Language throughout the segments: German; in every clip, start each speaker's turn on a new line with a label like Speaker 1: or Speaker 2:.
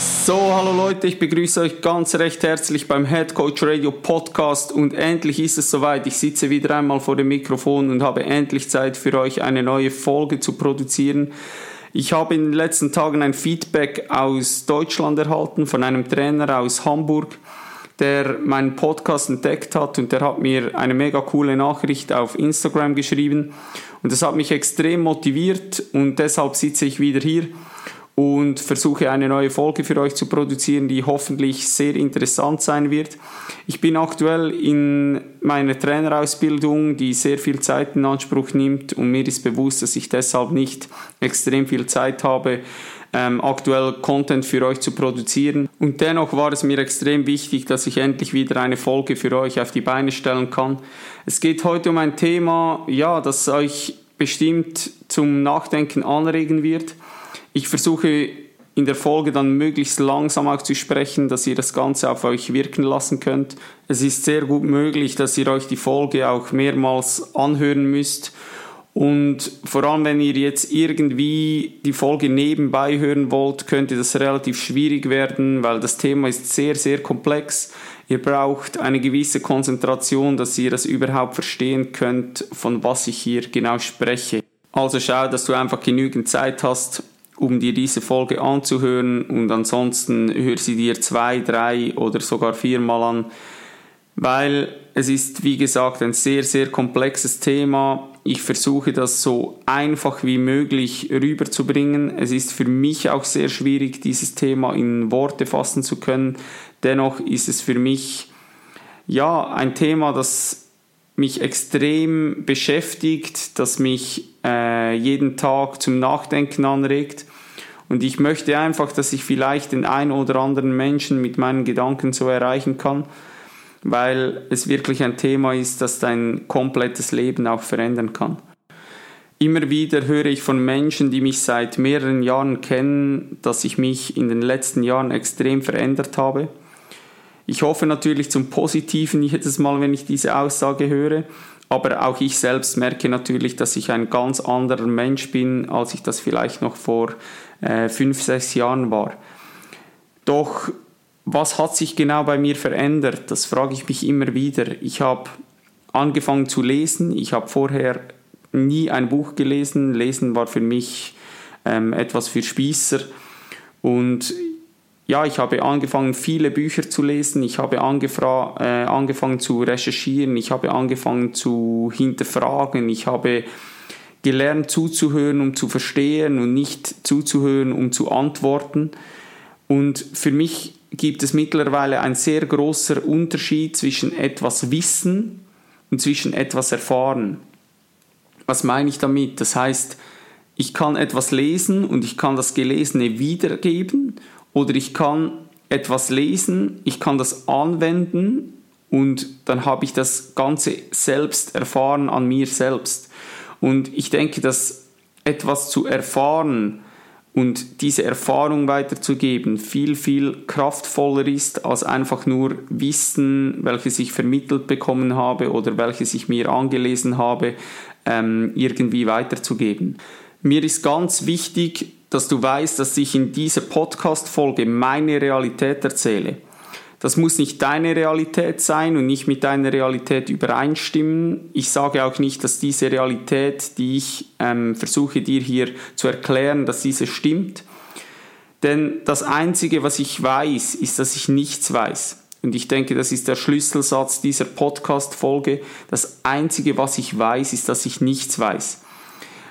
Speaker 1: So, hallo Leute, ich begrüße euch ganz recht herzlich beim Head Coach Radio Podcast und endlich ist es soweit. Ich sitze wieder einmal vor dem Mikrofon und habe endlich Zeit für euch eine neue Folge zu produzieren. Ich habe in den letzten Tagen ein Feedback aus Deutschland erhalten von einem Trainer aus Hamburg, der meinen Podcast entdeckt hat und der hat mir eine mega coole Nachricht auf Instagram geschrieben und das hat mich extrem motiviert und deshalb sitze ich wieder hier und versuche eine neue Folge für euch zu produzieren, die hoffentlich sehr interessant sein wird. Ich bin aktuell in meiner Trainerausbildung, die sehr viel Zeit in Anspruch nimmt und mir ist bewusst, dass ich deshalb nicht extrem viel Zeit habe, ähm, aktuell Content für euch zu produzieren. Und dennoch war es mir extrem wichtig, dass ich endlich wieder eine Folge für euch auf die Beine stellen kann. Es geht heute um ein Thema, ja, das euch bestimmt zum Nachdenken anregen wird. Ich versuche in der Folge dann möglichst langsam auch zu sprechen, dass ihr das Ganze auf euch wirken lassen könnt. Es ist sehr gut möglich, dass ihr euch die Folge auch mehrmals anhören müsst. Und vor allem, wenn ihr jetzt irgendwie die Folge nebenbei hören wollt, könnte das relativ schwierig werden, weil das Thema ist sehr, sehr komplex. Ihr braucht eine gewisse Konzentration, dass ihr das überhaupt verstehen könnt, von was ich hier genau spreche. Also schau, dass du einfach genügend Zeit hast, um dir diese Folge anzuhören und ansonsten hör sie dir zwei, drei oder sogar viermal an, weil es ist, wie gesagt, ein sehr, sehr komplexes Thema. Ich versuche das so einfach wie möglich rüberzubringen. Es ist für mich auch sehr schwierig, dieses Thema in Worte fassen zu können. Dennoch ist es für mich ja ein Thema, das mich extrem beschäftigt, das mich äh, jeden Tag zum Nachdenken anregt. Und ich möchte einfach, dass ich vielleicht den einen oder anderen Menschen mit meinen Gedanken so erreichen kann, weil es wirklich ein Thema ist, das dein komplettes Leben auch verändern kann. Immer wieder höre ich von Menschen, die mich seit mehreren Jahren kennen, dass ich mich in den letzten Jahren extrem verändert habe. Ich hoffe natürlich zum Positiven jedes Mal, wenn ich diese Aussage höre, aber auch ich selbst merke natürlich, dass ich ein ganz anderer Mensch bin, als ich das vielleicht noch vor äh, fünf, sechs Jahren war. Doch was hat sich genau bei mir verändert? Das frage ich mich immer wieder. Ich habe angefangen zu lesen. Ich habe vorher nie ein Buch gelesen. Lesen war für mich ähm, etwas für Spießer. Und ja, ich habe angefangen, viele Bücher zu lesen. Ich habe äh, angefangen zu recherchieren. Ich habe angefangen zu hinterfragen. Ich habe gelernt zuzuhören, um zu verstehen und nicht zuzuhören, um zu antworten. Und für mich gibt es mittlerweile ein sehr großer Unterschied zwischen etwas Wissen und zwischen etwas Erfahren. Was meine ich damit? Das heißt, ich kann etwas lesen und ich kann das Gelesene wiedergeben oder ich kann etwas lesen, ich kann das anwenden und dann habe ich das Ganze selbst erfahren an mir selbst. Und ich denke, dass etwas zu erfahren und diese Erfahrung weiterzugeben viel, viel kraftvoller ist, als einfach nur Wissen, welches ich vermittelt bekommen habe oder welches ich mir angelesen habe, ähm, irgendwie weiterzugeben. Mir ist ganz wichtig, dass du weißt, dass ich in dieser Podcast-Folge meine Realität erzähle. Das muss nicht deine Realität sein und nicht mit deiner Realität übereinstimmen. Ich sage auch nicht, dass diese Realität, die ich ähm, versuche dir hier zu erklären, dass diese stimmt. Denn das Einzige, was ich weiß, ist, dass ich nichts weiß. Und ich denke, das ist der Schlüsselsatz dieser Podcast-Folge. Das Einzige, was ich weiß, ist, dass ich nichts weiß.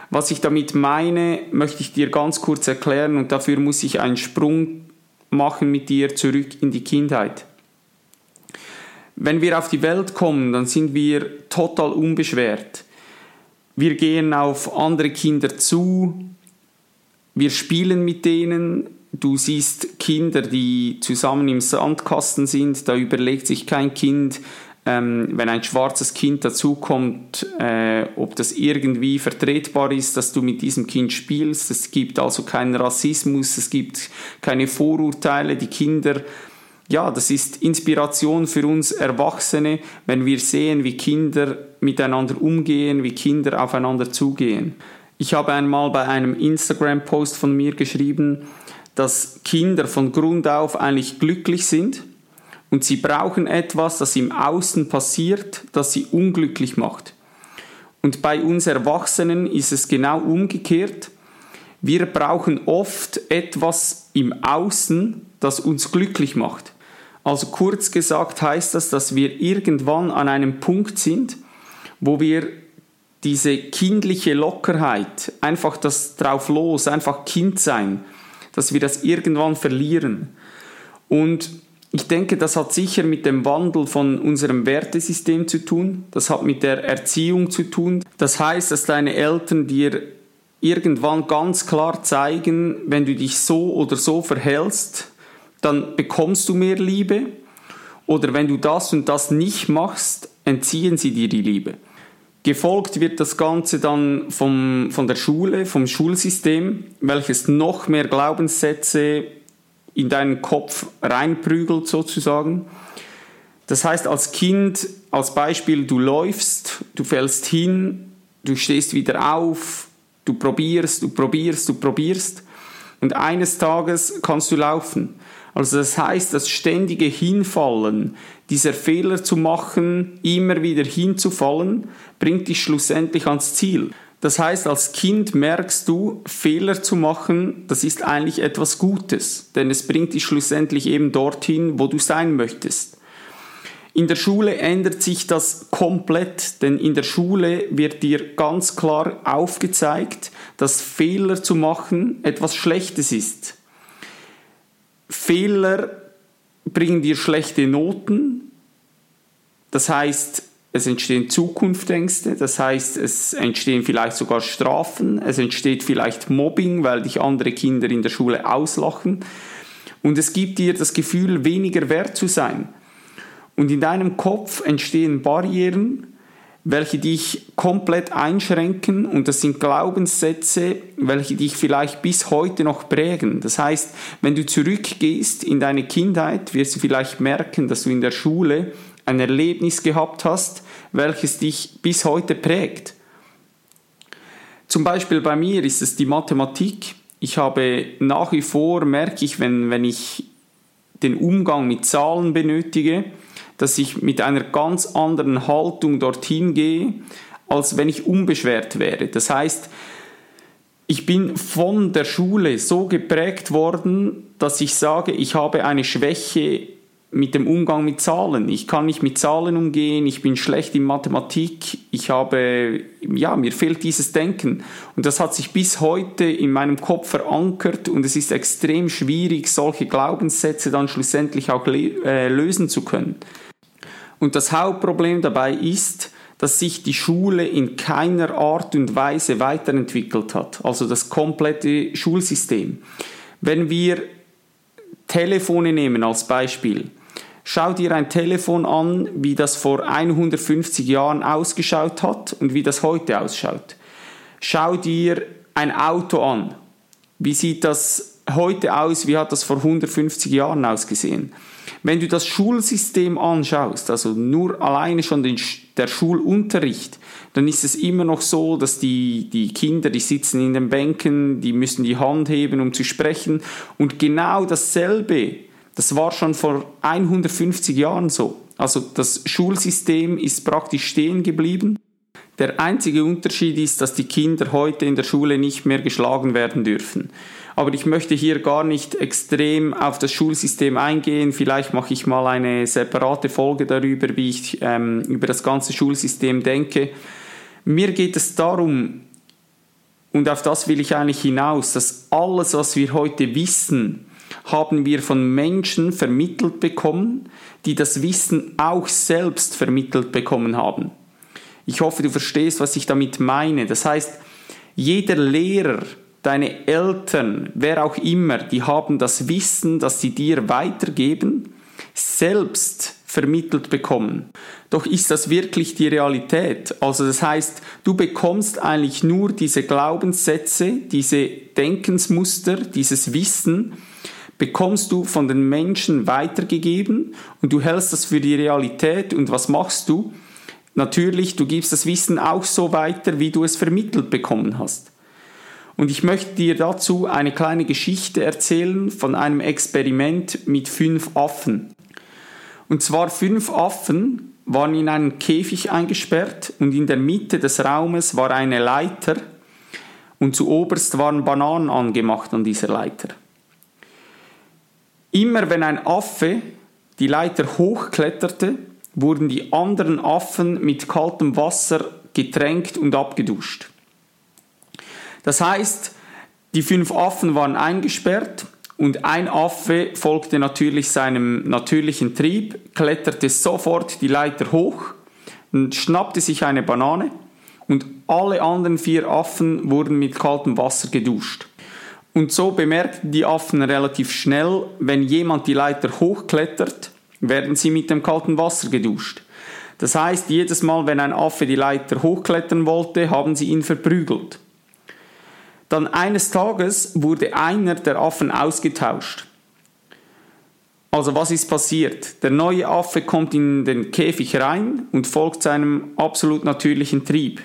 Speaker 1: Was ich damit meine, möchte ich dir ganz kurz erklären und dafür muss ich einen Sprung machen mit dir zurück in die Kindheit. Wenn wir auf die Welt kommen, dann sind wir total unbeschwert. Wir gehen auf andere Kinder zu, wir spielen mit denen, du siehst Kinder, die zusammen im Sandkasten sind, da überlegt sich kein Kind, ähm, wenn ein schwarzes Kind dazukommt, äh, ob das irgendwie vertretbar ist, dass du mit diesem Kind spielst. Es gibt also keinen Rassismus, es gibt keine Vorurteile. Die Kinder, ja, das ist Inspiration für uns Erwachsene, wenn wir sehen, wie Kinder miteinander umgehen, wie Kinder aufeinander zugehen. Ich habe einmal bei einem Instagram-Post von mir geschrieben, dass Kinder von Grund auf eigentlich glücklich sind und sie brauchen etwas, das im Außen passiert, das sie unglücklich macht. Und bei uns Erwachsenen ist es genau umgekehrt. Wir brauchen oft etwas im Außen, das uns glücklich macht. Also kurz gesagt heißt das, dass wir irgendwann an einem Punkt sind, wo wir diese kindliche Lockerheit, einfach das drauf los, einfach Kind sein, dass wir das irgendwann verlieren. Und ich denke, das hat sicher mit dem Wandel von unserem Wertesystem zu tun. Das hat mit der Erziehung zu tun. Das heißt, dass deine Eltern dir irgendwann ganz klar zeigen, wenn du dich so oder so verhältst, dann bekommst du mehr Liebe. Oder wenn du das und das nicht machst, entziehen sie dir die Liebe. Gefolgt wird das Ganze dann vom, von der Schule, vom Schulsystem, welches noch mehr Glaubenssätze in deinen Kopf reinprügelt sozusagen. Das heißt, als Kind, als Beispiel, du läufst, du fällst hin, du stehst wieder auf, du probierst, du probierst, du probierst und eines Tages kannst du laufen. Also das heißt, das ständige Hinfallen, dieser Fehler zu machen, immer wieder hinzufallen, bringt dich schlussendlich ans Ziel. Das heißt, als Kind merkst du, Fehler zu machen, das ist eigentlich etwas Gutes, denn es bringt dich schlussendlich eben dorthin, wo du sein möchtest. In der Schule ändert sich das komplett, denn in der Schule wird dir ganz klar aufgezeigt, dass Fehler zu machen etwas Schlechtes ist. Fehler bringen dir schlechte Noten, das heißt, es entstehen Zukunftsängste, das heißt, es entstehen vielleicht sogar Strafen, es entsteht vielleicht Mobbing, weil dich andere Kinder in der Schule auslachen und es gibt dir das Gefühl, weniger wert zu sein. Und in deinem Kopf entstehen Barrieren, welche dich komplett einschränken und das sind Glaubenssätze, welche dich vielleicht bis heute noch prägen. Das heißt, wenn du zurückgehst in deine Kindheit, wirst du vielleicht merken, dass du in der Schule ein Erlebnis gehabt hast, welches dich bis heute prägt. Zum Beispiel bei mir ist es die Mathematik. Ich habe nach wie vor, merke ich, wenn, wenn ich den Umgang mit Zahlen benötige, dass ich mit einer ganz anderen Haltung dorthin gehe, als wenn ich unbeschwert wäre. Das heißt, ich bin von der Schule so geprägt worden, dass ich sage, ich habe eine Schwäche mit dem Umgang mit Zahlen. Ich kann nicht mit Zahlen umgehen, ich bin schlecht in Mathematik, ich habe, ja, mir fehlt dieses Denken. Und das hat sich bis heute in meinem Kopf verankert und es ist extrem schwierig, solche Glaubenssätze dann schlussendlich auch äh, lösen zu können. Und das Hauptproblem dabei ist, dass sich die Schule in keiner Art und Weise weiterentwickelt hat, also das komplette Schulsystem. Wenn wir Telefone nehmen als Beispiel, Schau dir ein Telefon an, wie das vor 150 Jahren ausgeschaut hat und wie das heute ausschaut. Schau dir ein Auto an. Wie sieht das heute aus? Wie hat das vor 150 Jahren ausgesehen? Wenn du das Schulsystem anschaust, also nur alleine schon den, der Schulunterricht, dann ist es immer noch so, dass die, die Kinder, die sitzen in den Bänken, die müssen die Hand heben, um zu sprechen. Und genau dasselbe das war schon vor 150 Jahren so. Also das Schulsystem ist praktisch stehen geblieben. Der einzige Unterschied ist, dass die Kinder heute in der Schule nicht mehr geschlagen werden dürfen. Aber ich möchte hier gar nicht extrem auf das Schulsystem eingehen. Vielleicht mache ich mal eine separate Folge darüber, wie ich ähm, über das ganze Schulsystem denke. Mir geht es darum, und auf das will ich eigentlich hinaus, dass alles, was wir heute wissen, haben wir von Menschen vermittelt bekommen, die das Wissen auch selbst vermittelt bekommen haben. Ich hoffe, du verstehst, was ich damit meine. Das heißt, jeder Lehrer deine Eltern, wer auch immer, die haben das Wissen, das sie dir weitergeben, selbst vermittelt bekommen. Doch ist das wirklich die Realität? Also das heißt, du bekommst eigentlich nur diese Glaubenssätze, diese Denkensmuster, dieses Wissen, bekommst du von den Menschen weitergegeben und du hältst das für die Realität und was machst du? Natürlich, du gibst das Wissen auch so weiter, wie du es vermittelt bekommen hast. Und ich möchte dir dazu eine kleine Geschichte erzählen von einem Experiment mit fünf Affen. Und zwar fünf Affen waren in einen Käfig eingesperrt und in der Mitte des Raumes war eine Leiter und zu oberst waren Bananen angemacht an dieser Leiter. Immer wenn ein Affe die Leiter hochkletterte, wurden die anderen Affen mit kaltem Wasser getränkt und abgeduscht. Das heißt, die fünf Affen waren eingesperrt und ein Affe folgte natürlich seinem natürlichen Trieb, kletterte sofort die Leiter hoch und schnappte sich eine Banane und alle anderen vier Affen wurden mit kaltem Wasser geduscht. Und so bemerkten die Affen relativ schnell, wenn jemand die Leiter hochklettert, werden sie mit dem kalten Wasser geduscht. Das heißt, jedes Mal, wenn ein Affe die Leiter hochklettern wollte, haben sie ihn verprügelt. Dann eines Tages wurde einer der Affen ausgetauscht. Also was ist passiert? Der neue Affe kommt in den Käfig rein und folgt seinem absolut natürlichen Trieb.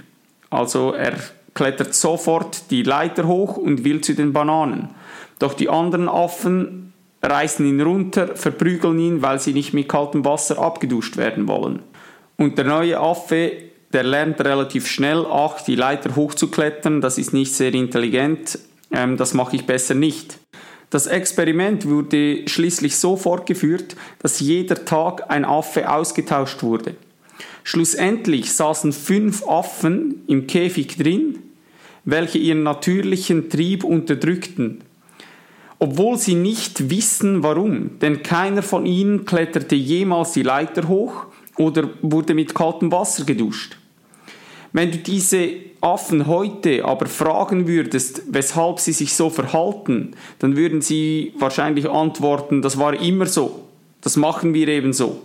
Speaker 1: Also er klettert sofort die Leiter hoch und will zu den Bananen. Doch die anderen Affen reißen ihn runter, verprügeln ihn, weil sie nicht mit kaltem Wasser abgeduscht werden wollen. Und der neue Affe, der lernt relativ schnell, ach, die Leiter hochzuklettern, das ist nicht sehr intelligent, ähm, das mache ich besser nicht. Das Experiment wurde schließlich so fortgeführt, dass jeder Tag ein Affe ausgetauscht wurde. Schlussendlich saßen fünf Affen im Käfig drin, welche ihren natürlichen Trieb unterdrückten, obwohl sie nicht wissen warum, denn keiner von ihnen kletterte jemals die Leiter hoch oder wurde mit kaltem Wasser geduscht. Wenn du diese Affen heute aber fragen würdest, weshalb sie sich so verhalten, dann würden sie wahrscheinlich antworten, das war immer so, das machen wir eben so.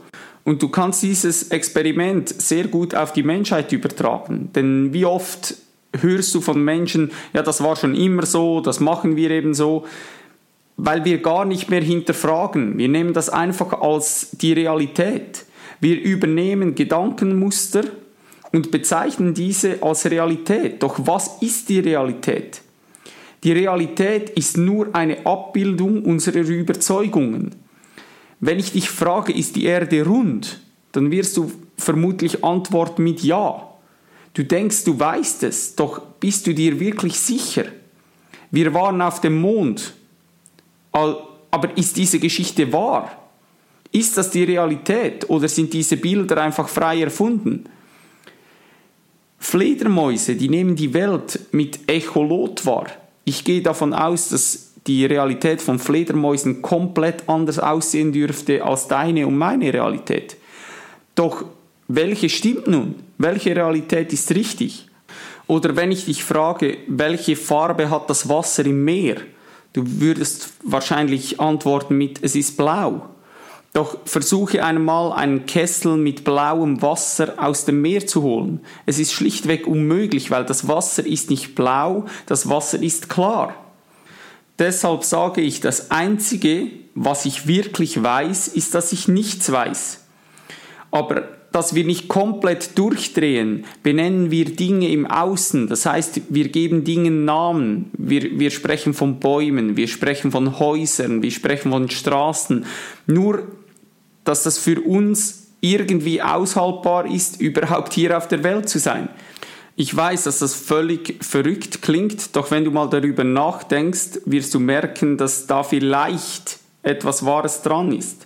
Speaker 1: Und du kannst dieses Experiment sehr gut auf die Menschheit übertragen. Denn wie oft hörst du von Menschen, ja, das war schon immer so, das machen wir eben so, weil wir gar nicht mehr hinterfragen. Wir nehmen das einfach als die Realität. Wir übernehmen Gedankenmuster und bezeichnen diese als Realität. Doch was ist die Realität? Die Realität ist nur eine Abbildung unserer Überzeugungen. Wenn ich dich frage, ist die Erde rund, dann wirst du vermutlich antworten mit Ja. Du denkst, du weißt es, doch bist du dir wirklich sicher? Wir waren auf dem Mond, aber ist diese Geschichte wahr? Ist das die Realität oder sind diese Bilder einfach frei erfunden? Fledermäuse, die nehmen die Welt mit Echolot wahr. Ich gehe davon aus, dass die Realität von Fledermäusen komplett anders aussehen dürfte als deine und meine Realität. Doch welche stimmt nun? Welche Realität ist richtig? Oder wenn ich dich frage, welche Farbe hat das Wasser im Meer? Du würdest wahrscheinlich antworten mit, es ist blau. Doch versuche einmal einen Kessel mit blauem Wasser aus dem Meer zu holen. Es ist schlichtweg unmöglich, weil das Wasser ist nicht blau, das Wasser ist klar. Deshalb sage ich, das Einzige, was ich wirklich weiß, ist, dass ich nichts weiß. Aber dass wir nicht komplett durchdrehen, benennen wir Dinge im Außen. Das heißt, wir geben Dingen Namen. Wir, wir sprechen von Bäumen, wir sprechen von Häusern, wir sprechen von Straßen. Nur, dass das für uns irgendwie aushaltbar ist, überhaupt hier auf der Welt zu sein. Ich weiß, dass das völlig verrückt klingt, doch wenn du mal darüber nachdenkst, wirst du merken, dass da vielleicht etwas Wahres dran ist.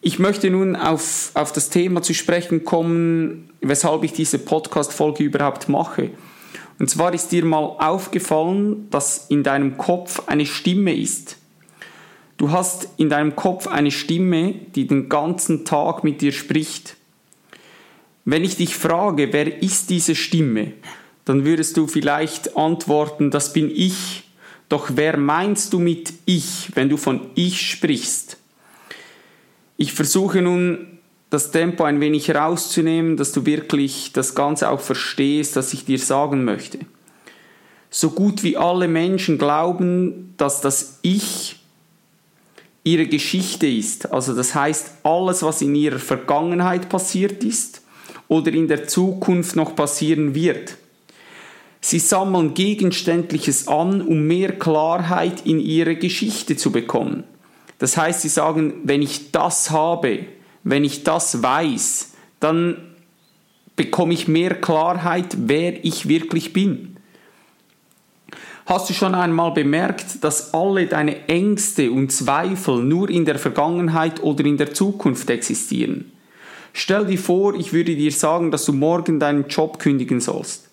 Speaker 1: Ich möchte nun auf, auf das Thema zu sprechen kommen, weshalb ich diese Podcast-Folge überhaupt mache. Und zwar ist dir mal aufgefallen, dass in deinem Kopf eine Stimme ist. Du hast in deinem Kopf eine Stimme, die den ganzen Tag mit dir spricht. Wenn ich dich frage, wer ist diese Stimme, dann würdest du vielleicht antworten, das bin ich. Doch wer meinst du mit ich, wenn du von ich sprichst? Ich versuche nun das Tempo ein wenig rauszunehmen, dass du wirklich das Ganze auch verstehst, was ich dir sagen möchte. So gut wie alle Menschen glauben, dass das Ich ihre Geschichte ist. Also das heißt, alles, was in ihrer Vergangenheit passiert ist oder in der Zukunft noch passieren wird. Sie sammeln Gegenständliches an, um mehr Klarheit in ihre Geschichte zu bekommen. Das heißt, sie sagen, wenn ich das habe, wenn ich das weiß, dann bekomme ich mehr Klarheit, wer ich wirklich bin. Hast du schon einmal bemerkt, dass alle deine Ängste und Zweifel nur in der Vergangenheit oder in der Zukunft existieren? Stell dir vor, ich würde dir sagen, dass du morgen deinen Job kündigen sollst.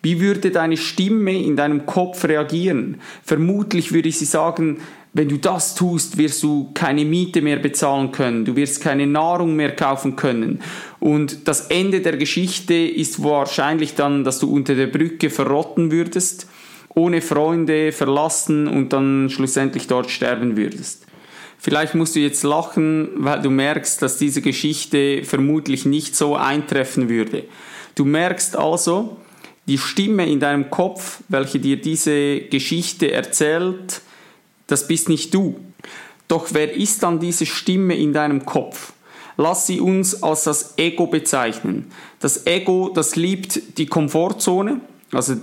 Speaker 1: Wie würde deine Stimme in deinem Kopf reagieren? Vermutlich würde sie sagen, wenn du das tust, wirst du keine Miete mehr bezahlen können, du wirst keine Nahrung mehr kaufen können. Und das Ende der Geschichte ist wahrscheinlich dann, dass du unter der Brücke verrotten würdest ohne Freunde verlassen und dann schlussendlich dort sterben würdest. Vielleicht musst du jetzt lachen, weil du merkst, dass diese Geschichte vermutlich nicht so eintreffen würde. Du merkst also, die Stimme in deinem Kopf, welche dir diese Geschichte erzählt, das bist nicht du. Doch wer ist dann diese Stimme in deinem Kopf? Lass sie uns als das Ego bezeichnen. Das Ego, das liebt die Komfortzone, also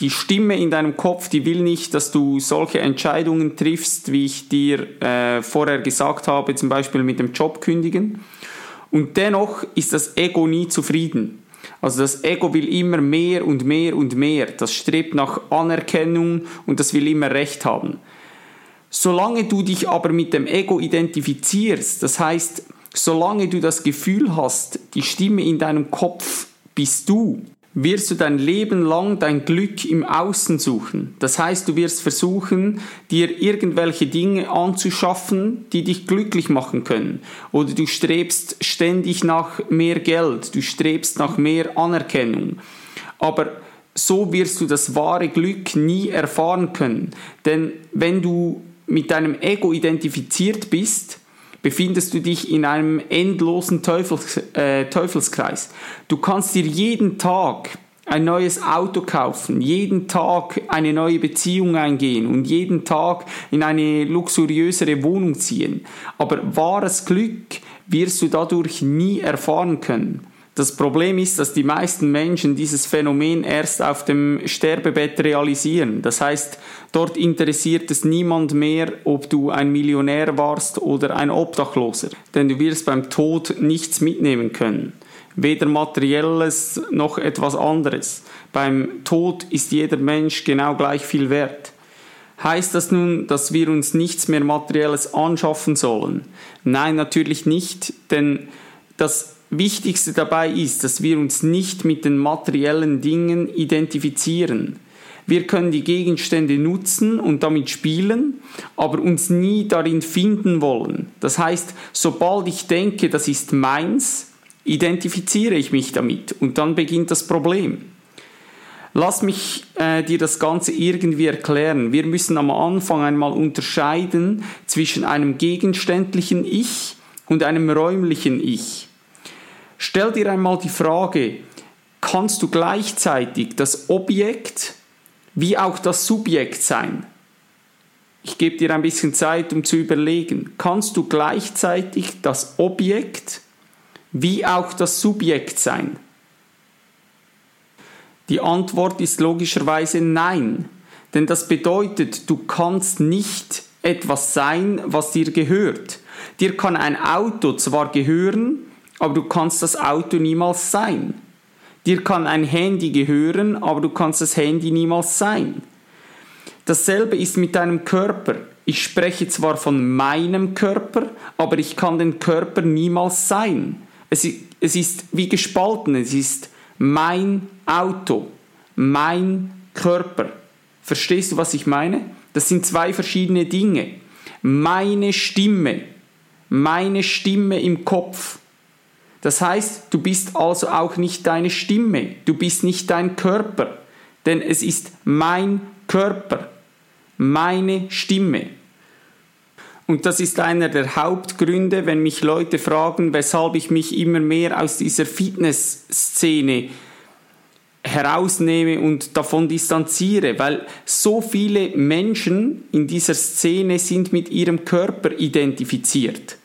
Speaker 1: die Stimme in deinem Kopf, die will nicht, dass du solche Entscheidungen triffst, wie ich dir äh, vorher gesagt habe, zum Beispiel mit dem Job kündigen. Und dennoch ist das Ego nie zufrieden. Also das Ego will immer mehr und mehr und mehr. Das strebt nach Anerkennung und das will immer Recht haben. Solange du dich aber mit dem Ego identifizierst, das heißt, solange du das Gefühl hast, die Stimme in deinem Kopf bist du, wirst du dein Leben lang dein Glück im Außen suchen. Das heißt, du wirst versuchen, dir irgendwelche Dinge anzuschaffen, die dich glücklich machen können. Oder du strebst ständig nach mehr Geld, du strebst nach mehr Anerkennung. Aber so wirst du das wahre Glück nie erfahren können. Denn wenn du mit deinem Ego identifiziert bist, befindest du dich in einem endlosen Teufels, äh, Teufelskreis. Du kannst dir jeden Tag ein neues Auto kaufen, jeden Tag eine neue Beziehung eingehen und jeden Tag in eine luxuriösere Wohnung ziehen. Aber wahres Glück wirst du dadurch nie erfahren können. Das Problem ist, dass die meisten Menschen dieses Phänomen erst auf dem Sterbebett realisieren. Das heißt, dort interessiert es niemand mehr, ob du ein Millionär warst oder ein Obdachloser. Denn du wirst beim Tod nichts mitnehmen können. Weder materielles noch etwas anderes. Beim Tod ist jeder Mensch genau gleich viel wert. Heißt das nun, dass wir uns nichts mehr Materielles anschaffen sollen? Nein, natürlich nicht, denn das Wichtigste dabei ist, dass wir uns nicht mit den materiellen Dingen identifizieren. Wir können die Gegenstände nutzen und damit spielen, aber uns nie darin finden wollen. Das heißt, sobald ich denke, das ist meins, identifiziere ich mich damit und dann beginnt das Problem. Lass mich äh, dir das Ganze irgendwie erklären. Wir müssen am Anfang einmal unterscheiden zwischen einem gegenständlichen Ich und einem räumlichen Ich. Stell dir einmal die Frage, kannst du gleichzeitig das Objekt wie auch das Subjekt sein? Ich gebe dir ein bisschen Zeit, um zu überlegen. Kannst du gleichzeitig das Objekt wie auch das Subjekt sein? Die Antwort ist logischerweise nein, denn das bedeutet, du kannst nicht etwas sein, was dir gehört. Dir kann ein Auto zwar gehören, aber du kannst das Auto niemals sein. Dir kann ein Handy gehören, aber du kannst das Handy niemals sein. Dasselbe ist mit deinem Körper. Ich spreche zwar von meinem Körper, aber ich kann den Körper niemals sein. Es, es ist wie gespalten, es ist mein Auto, mein Körper. Verstehst du, was ich meine? Das sind zwei verschiedene Dinge. Meine Stimme, meine Stimme im Kopf Das heißt, du bist also auch nicht deine Stimme, du bist nicht dein Körper, denn es ist mein Körper, meine Stimme. Und das ist einer der Hauptgründe, wenn mich Leute fragen, weshalb ich mich immer mehr aus dieser Fitnessszene herausnehme und davon distanziere, weil so viele Menschen in dieser Szene sind mit ihrem Körper identifiziert.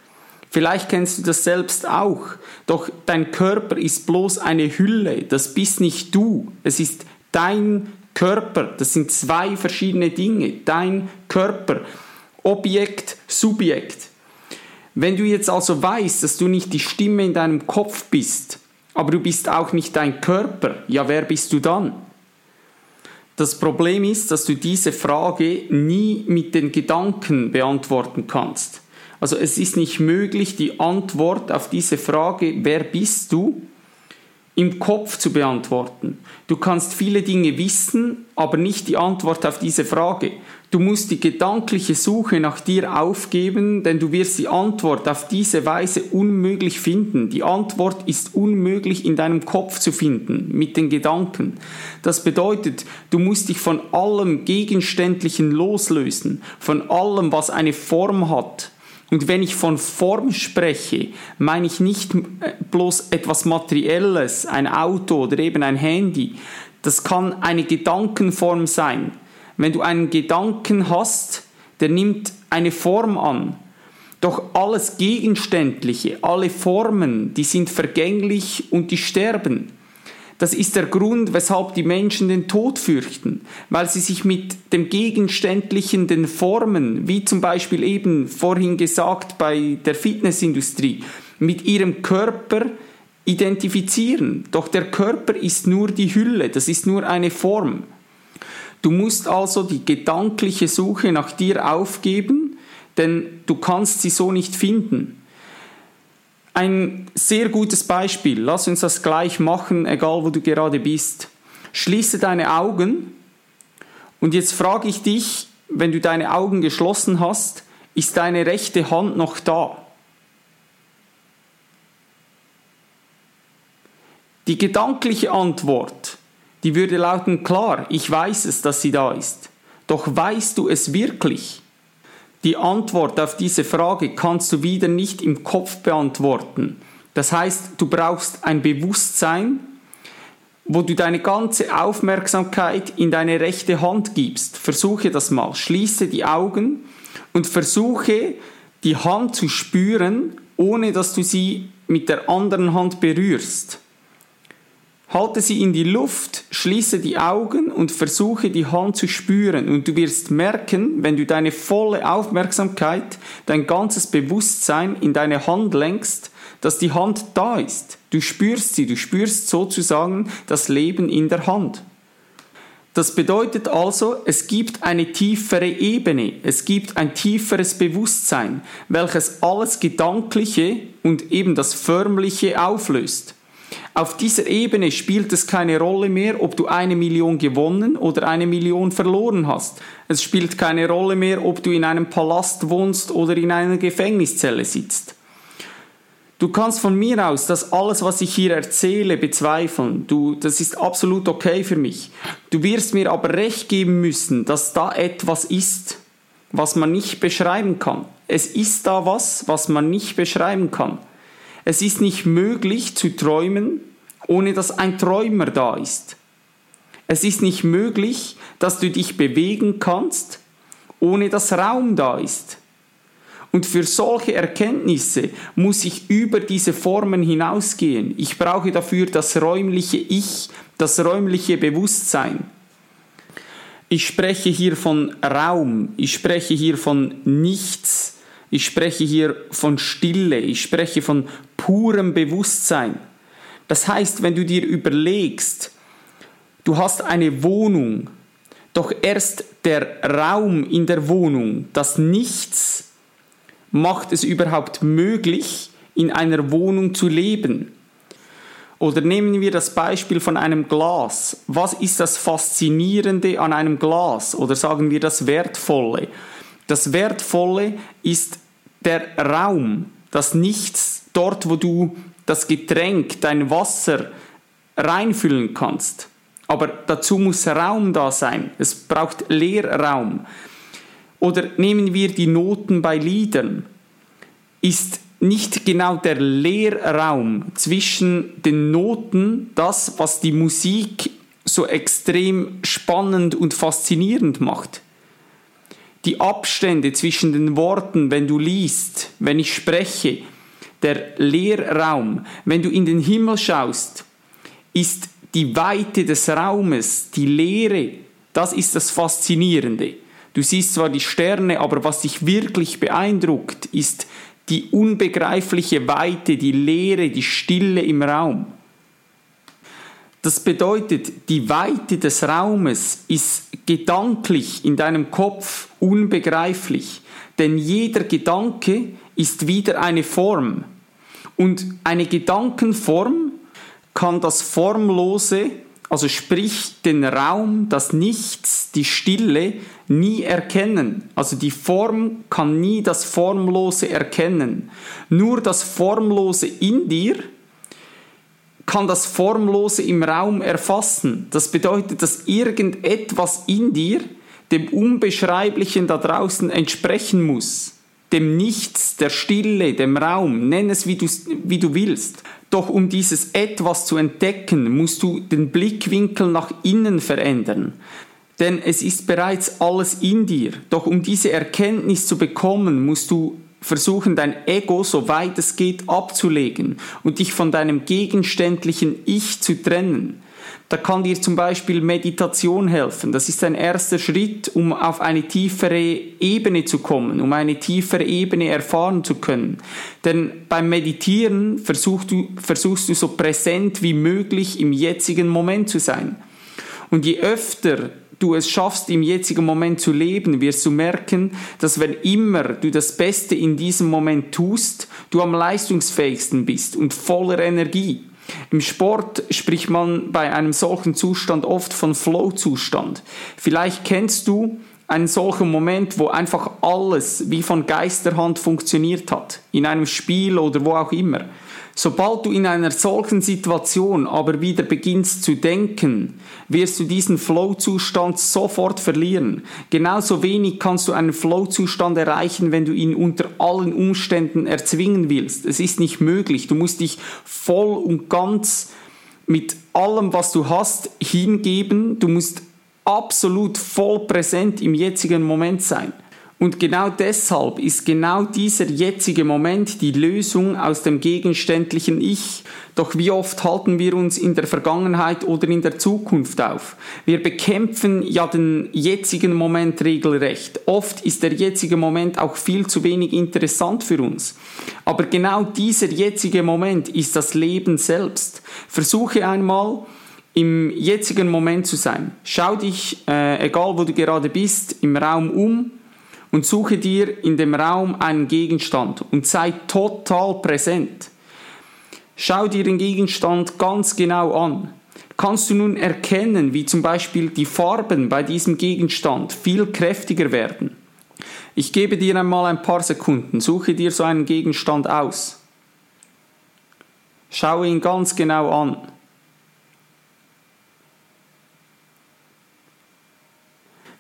Speaker 1: Vielleicht kennst du das selbst auch, doch dein Körper ist bloß eine Hülle, das bist nicht du, es ist dein Körper, das sind zwei verschiedene Dinge, dein Körper, Objekt, Subjekt. Wenn du jetzt also weißt, dass du nicht die Stimme in deinem Kopf bist, aber du bist auch nicht dein Körper, ja, wer bist du dann? Das Problem ist, dass du diese Frage nie mit den Gedanken beantworten kannst. Also es ist nicht möglich, die Antwort auf diese Frage, wer bist du, im Kopf zu beantworten. Du kannst viele Dinge wissen, aber nicht die Antwort auf diese Frage. Du musst die gedankliche Suche nach dir aufgeben, denn du wirst die Antwort auf diese Weise unmöglich finden. Die Antwort ist unmöglich in deinem Kopf zu finden, mit den Gedanken. Das bedeutet, du musst dich von allem Gegenständlichen loslösen, von allem, was eine Form hat, und wenn ich von Form spreche, meine ich nicht äh, bloß etwas Materielles, ein Auto oder eben ein Handy. Das kann eine Gedankenform sein. Wenn du einen Gedanken hast, der nimmt eine Form an. Doch alles Gegenständliche, alle Formen, die sind vergänglich und die sterben. Das ist der Grund, weshalb die Menschen den Tod fürchten, weil sie sich mit dem Gegenständlichen, den Formen, wie zum Beispiel eben vorhin gesagt bei der Fitnessindustrie, mit ihrem Körper identifizieren. Doch der Körper ist nur die Hülle, das ist nur eine Form. Du musst also die gedankliche Suche nach dir aufgeben, denn du kannst sie so nicht finden ein sehr gutes Beispiel. Lass uns das gleich machen, egal wo du gerade bist. Schließe deine Augen und jetzt frage ich dich, wenn du deine Augen geschlossen hast, ist deine rechte Hand noch da? Die gedankliche Antwort, die würde lauten, klar, ich weiß es, dass sie da ist. Doch weißt du es wirklich? Die Antwort auf diese Frage kannst du wieder nicht im Kopf beantworten. Das heißt, du brauchst ein Bewusstsein, wo du deine ganze Aufmerksamkeit in deine rechte Hand gibst. Versuche das mal. Schließe die Augen und versuche die Hand zu spüren, ohne dass du sie mit der anderen Hand berührst. Halte sie in die Luft, schließe die Augen und versuche die Hand zu spüren. Und du wirst merken, wenn du deine volle Aufmerksamkeit, dein ganzes Bewusstsein in deine Hand lenkst, dass die Hand da ist. Du spürst sie, du spürst sozusagen das Leben in der Hand. Das bedeutet also, es gibt eine tiefere Ebene, es gibt ein tieferes Bewusstsein, welches alles Gedankliche und eben das Förmliche auflöst. Auf dieser Ebene spielt es keine Rolle mehr, ob du eine Million gewonnen oder eine Million verloren hast. Es spielt keine Rolle mehr, ob du in einem Palast wohnst oder in einer Gefängniszelle sitzt. Du kannst von mir aus das alles, was ich hier erzähle, bezweifeln. Du, das ist absolut okay für mich. Du wirst mir aber recht geben müssen, dass da etwas ist, was man nicht beschreiben kann. Es ist da was, was man nicht beschreiben kann. Es ist nicht möglich zu träumen, ohne dass ein Träumer da ist. Es ist nicht möglich, dass du dich bewegen kannst, ohne dass Raum da ist. Und für solche Erkenntnisse muss ich über diese Formen hinausgehen. Ich brauche dafür das räumliche Ich, das räumliche Bewusstsein. Ich spreche hier von Raum, ich spreche hier von Nichts, ich spreche hier von Stille, ich spreche von purem Bewusstsein. Das heißt, wenn du dir überlegst, du hast eine Wohnung, doch erst der Raum in der Wohnung, das Nichts, macht es überhaupt möglich, in einer Wohnung zu leben. Oder nehmen wir das Beispiel von einem Glas. Was ist das Faszinierende an einem Glas? Oder sagen wir das Wertvolle? Das Wertvolle ist der Raum, das Nichts dort, wo du das Getränk, dein Wasser reinfüllen kannst. Aber dazu muss Raum da sein. Es braucht Leerraum. Oder nehmen wir die Noten bei Liedern. Ist nicht genau der Leerraum zwischen den Noten das, was die Musik so extrem spannend und faszinierend macht? Die Abstände zwischen den Worten, wenn du liest, wenn ich spreche, der Leerraum, wenn du in den Himmel schaust, ist die Weite des Raumes, die Leere, das ist das Faszinierende. Du siehst zwar die Sterne, aber was dich wirklich beeindruckt, ist die unbegreifliche Weite, die Leere, die Stille im Raum. Das bedeutet, die Weite des Raumes ist gedanklich in deinem Kopf unbegreiflich, denn jeder Gedanke ist wieder eine Form. Und eine Gedankenform kann das Formlose, also sprich den Raum, das Nichts, die Stille, nie erkennen. Also die Form kann nie das Formlose erkennen. Nur das Formlose in dir kann das Formlose im Raum erfassen. Das bedeutet, dass irgendetwas in dir dem Unbeschreiblichen da draußen entsprechen muss dem Nichts, der Stille, dem Raum, nenn es wie du, wie du willst. Doch um dieses etwas zu entdecken, musst du den Blickwinkel nach innen verändern. Denn es ist bereits alles in dir. Doch um diese Erkenntnis zu bekommen, musst du versuchen, dein Ego so weit es geht abzulegen und dich von deinem gegenständlichen Ich zu trennen. Da kann dir zum Beispiel Meditation helfen. Das ist ein erster Schritt, um auf eine tiefere Ebene zu kommen, um eine tiefere Ebene erfahren zu können. Denn beim Meditieren versuchst du, versuchst du so präsent wie möglich im jetzigen Moment zu sein. Und je öfter du es schaffst, im jetzigen Moment zu leben, wirst du merken, dass wenn immer du das Beste in diesem Moment tust, du am leistungsfähigsten bist und voller Energie. Im Sport spricht man bei einem solchen Zustand oft von Flow-Zustand. Vielleicht kennst du einen solchen Moment, wo einfach alles wie von Geisterhand funktioniert hat, in einem Spiel oder wo auch immer. Sobald du in einer solchen Situation aber wieder beginnst zu denken, wirst du diesen Flow-Zustand sofort verlieren. Genauso wenig kannst du einen Flow-Zustand erreichen, wenn du ihn unter allen Umständen erzwingen willst. Es ist nicht möglich. Du musst dich voll und ganz mit allem, was du hast, hingeben. Du musst absolut voll präsent im jetzigen Moment sein. Und genau deshalb ist genau dieser jetzige Moment die Lösung aus dem gegenständlichen Ich. Doch wie oft halten wir uns in der Vergangenheit oder in der Zukunft auf? Wir bekämpfen ja den jetzigen Moment regelrecht. Oft ist der jetzige Moment auch viel zu wenig interessant für uns. Aber genau dieser jetzige Moment ist das Leben selbst. Versuche einmal, im jetzigen Moment zu sein. Schau dich, äh, egal wo du gerade bist, im Raum um und suche dir in dem Raum einen Gegenstand und sei total präsent. Schau dir den Gegenstand ganz genau an. Kannst du nun erkennen, wie zum Beispiel die Farben bei diesem Gegenstand viel kräftiger werden? Ich gebe dir einmal ein paar Sekunden, suche dir so einen Gegenstand aus. Schau ihn ganz genau an.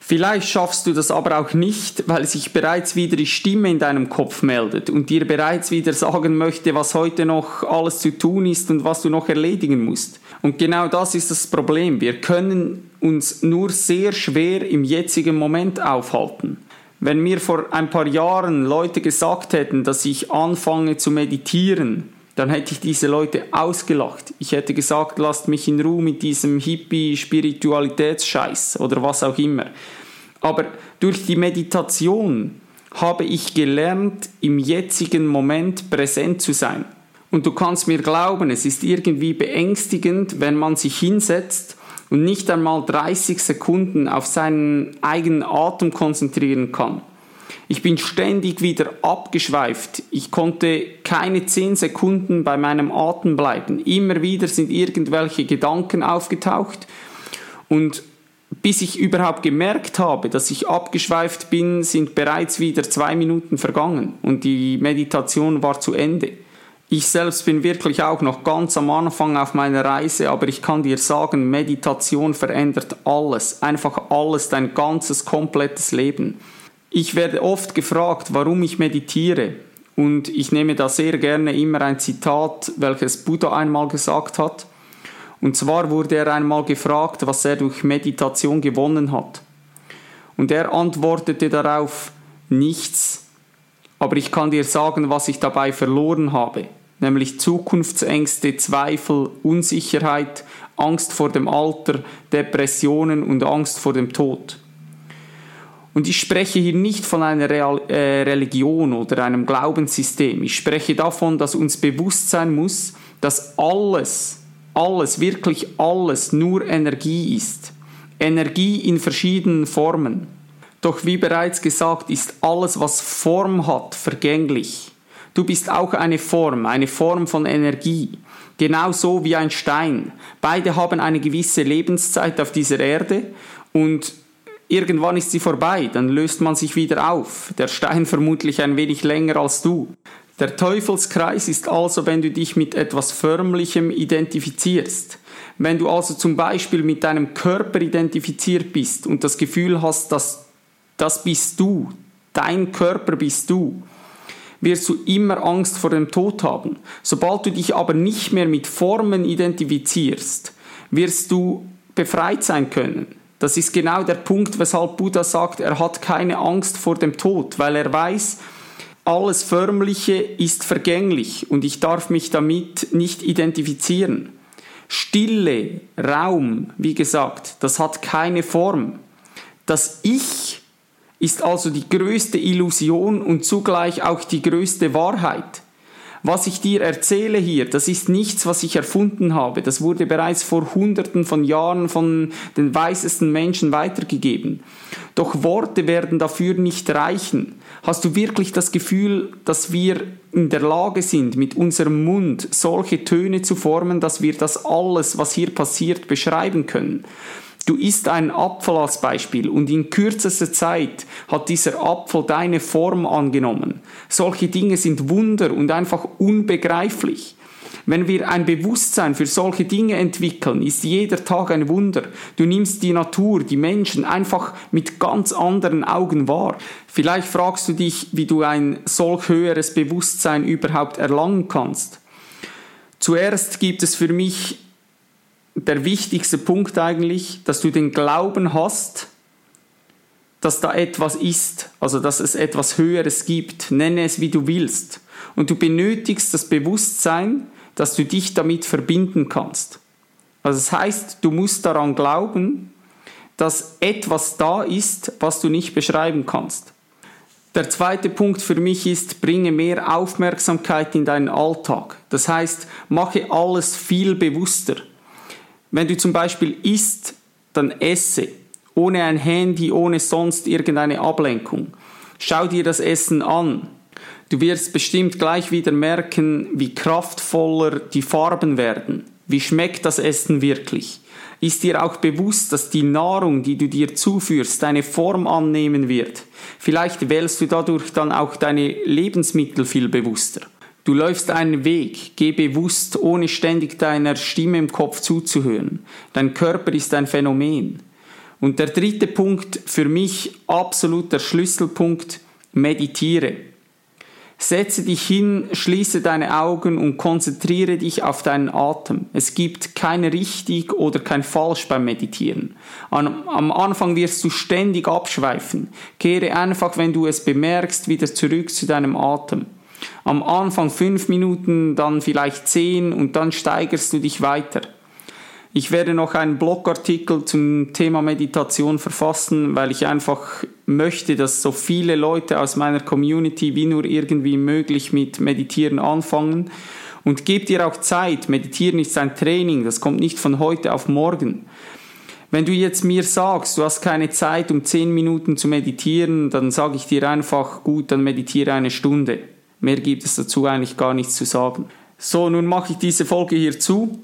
Speaker 1: Vielleicht schaffst du das aber auch nicht, weil sich bereits wieder die Stimme in deinem Kopf meldet und dir bereits wieder sagen möchte, was heute noch alles zu tun ist und was du noch erledigen musst. Und genau das ist das Problem. Wir können uns nur sehr schwer im jetzigen Moment aufhalten. Wenn mir vor ein paar Jahren Leute gesagt hätten, dass ich anfange zu meditieren, dann hätte ich diese Leute ausgelacht. Ich hätte gesagt, lasst mich in Ruhe mit diesem Hippie-Spiritualitätsscheiß oder was auch immer. Aber durch die Meditation habe ich gelernt, im jetzigen Moment präsent zu sein. Und du kannst mir glauben, es ist irgendwie beängstigend, wenn man sich hinsetzt und nicht einmal 30 Sekunden auf seinen eigenen Atem konzentrieren kann. Ich bin ständig wieder abgeschweift. Ich konnte keine 10 Sekunden bei meinem Atem bleiben. Immer wieder sind irgendwelche Gedanken aufgetaucht und bis ich überhaupt gemerkt habe, dass ich abgeschweift bin, sind bereits wieder zwei Minuten vergangen und die Meditation war zu Ende. Ich selbst bin wirklich auch noch ganz am Anfang auf meiner Reise, aber ich kann dir sagen, Meditation verändert alles, einfach alles, dein ganzes, komplettes Leben. Ich werde oft gefragt, warum ich meditiere. Und ich nehme da sehr gerne immer ein Zitat, welches Buddha einmal gesagt hat. Und zwar wurde er einmal gefragt, was er durch Meditation gewonnen hat. Und er antwortete darauf, nichts. Aber ich kann dir sagen, was ich dabei verloren habe, nämlich Zukunftsängste, Zweifel, Unsicherheit, Angst vor dem Alter, Depressionen und Angst vor dem Tod. Und ich spreche hier nicht von einer Real, äh, Religion oder einem Glaubenssystem. Ich spreche davon, dass uns bewusst sein muss, dass alles, alles, wirklich alles nur Energie ist. Energie in verschiedenen Formen. Doch wie bereits gesagt, ist alles, was Form hat, vergänglich. Du bist auch eine Form, eine Form von Energie. Genauso wie ein Stein. Beide haben eine gewisse Lebenszeit auf dieser Erde und irgendwann ist sie vorbei, dann löst man sich wieder auf. Der Stein vermutlich ein wenig länger als du. Der Teufelskreis ist also, wenn du dich mit etwas Förmlichem identifizierst. Wenn du also zum Beispiel mit deinem Körper identifiziert bist und das Gefühl hast, dass das bist du, dein Körper bist du, wirst du immer Angst vor dem Tod haben. Sobald du dich aber nicht mehr mit Formen identifizierst, wirst du befreit sein können. Das ist genau der Punkt, weshalb Buddha sagt, er hat keine Angst vor dem Tod, weil er weiß, alles Förmliche ist vergänglich und ich darf mich damit nicht identifizieren. Stille, Raum, wie gesagt, das hat keine Form. Das Ich ist also die größte Illusion und zugleich auch die größte Wahrheit. Was ich dir erzähle hier, das ist nichts, was ich erfunden habe. Das wurde bereits vor Hunderten von Jahren von den weisesten Menschen weitergegeben. Doch Worte werden dafür nicht reichen. Hast du wirklich das Gefühl, dass wir in der Lage sind, mit unserem Mund solche Töne zu formen, dass wir das alles, was hier passiert, beschreiben können? Du isst einen Apfel als Beispiel und in kürzester Zeit hat dieser Apfel deine Form angenommen. Solche Dinge sind Wunder und einfach unbegreiflich. Wenn wir ein Bewusstsein für solche Dinge entwickeln, ist jeder Tag ein Wunder. Du nimmst die Natur, die Menschen einfach mit ganz anderen Augen wahr. Vielleicht fragst du dich, wie du ein solch höheres Bewusstsein überhaupt erlangen kannst. Zuerst gibt es für mich der wichtigste Punkt eigentlich, dass du den Glauben hast, dass da etwas ist, also dass es etwas Höheres gibt, nenne es wie du willst. Und du benötigst das Bewusstsein, dass du dich damit verbinden kannst. Also das heißt, du musst daran glauben, dass etwas da ist, was du nicht beschreiben kannst. Der zweite Punkt für mich ist, bringe mehr Aufmerksamkeit in deinen Alltag. Das heißt, mache alles viel bewusster. Wenn du zum Beispiel isst, dann esse, ohne ein Handy, ohne sonst irgendeine Ablenkung. Schau dir das Essen an. Du wirst bestimmt gleich wieder merken, wie kraftvoller die Farben werden. Wie schmeckt das Essen wirklich? Ist dir auch bewusst, dass die Nahrung, die du dir zuführst, deine Form annehmen wird? Vielleicht wählst du dadurch dann auch deine Lebensmittel viel bewusster. Du läufst einen Weg, geh bewusst, ohne ständig deiner Stimme im Kopf zuzuhören. Dein Körper ist ein Phänomen. Und der dritte Punkt, für mich absolut der Schlüsselpunkt, meditiere. Setze dich hin, schließe deine Augen und konzentriere dich auf deinen Atem. Es gibt kein richtig oder kein falsch beim Meditieren. Am Anfang wirst du ständig abschweifen. Kehre einfach, wenn du es bemerkst, wieder zurück zu deinem Atem. Am Anfang fünf Minuten, dann vielleicht zehn und dann steigerst du dich weiter. Ich werde noch einen Blogartikel zum Thema Meditation verfassen, weil ich einfach möchte, dass so viele Leute aus meiner Community wie nur irgendwie möglich mit Meditieren anfangen. Und gebt dir auch Zeit. Meditieren ist ein Training, das kommt nicht von heute auf morgen. Wenn du jetzt mir sagst, du hast keine Zeit, um zehn Minuten zu meditieren, dann sage ich dir einfach, gut, dann meditiere eine Stunde. Mehr gibt es dazu eigentlich gar nichts zu sagen. So, nun mache ich diese Folge hier zu.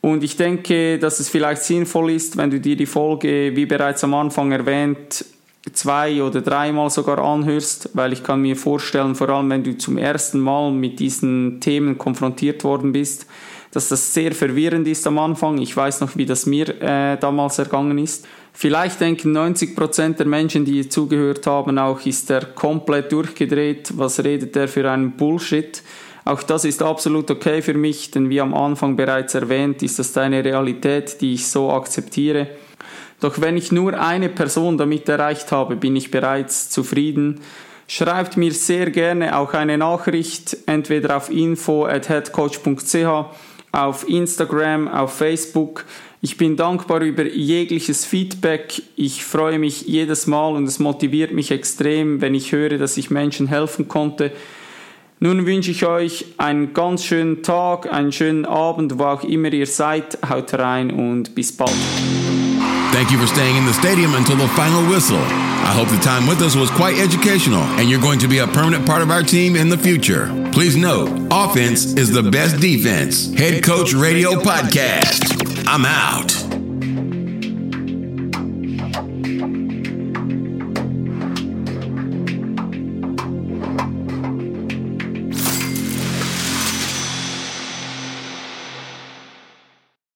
Speaker 1: Und ich denke, dass es vielleicht sinnvoll ist, wenn du dir die Folge, wie bereits am Anfang erwähnt, zwei oder dreimal sogar anhörst, weil ich kann mir vorstellen, vor allem wenn du zum ersten Mal mit diesen Themen konfrontiert worden bist, dass das sehr verwirrend ist am Anfang. Ich weiß noch, wie das mir äh, damals ergangen ist. Vielleicht denken 90% der Menschen, die zugehört haben, auch, ist er komplett durchgedreht. Was redet er für einen Bullshit? Auch das ist absolut okay für mich, denn wie am Anfang bereits erwähnt, ist das eine Realität, die ich so akzeptiere. Doch wenn ich nur eine Person damit erreicht habe, bin ich bereits zufrieden. Schreibt mir sehr gerne auch eine Nachricht, entweder auf info at headcoach.ch, auf Instagram, auf Facebook. Ich bin dankbar über jegliches Feedback. Ich freue mich jedes Mal und es motiviert mich extrem, wenn ich höre, dass ich Menschen helfen konnte. Nun wünsche ich euch einen ganz schönen Tag, einen schönen Abend, wo auch immer ihr seid. Haut rein und bis bald.
Speaker 2: Thank you for staying in the stadium until the final whistle. I hope the time with us was quite educational and you're going to be a permanent part of our team in the future. Please note, offense is the best defense. Head Coach Radio Podcast. I'm out.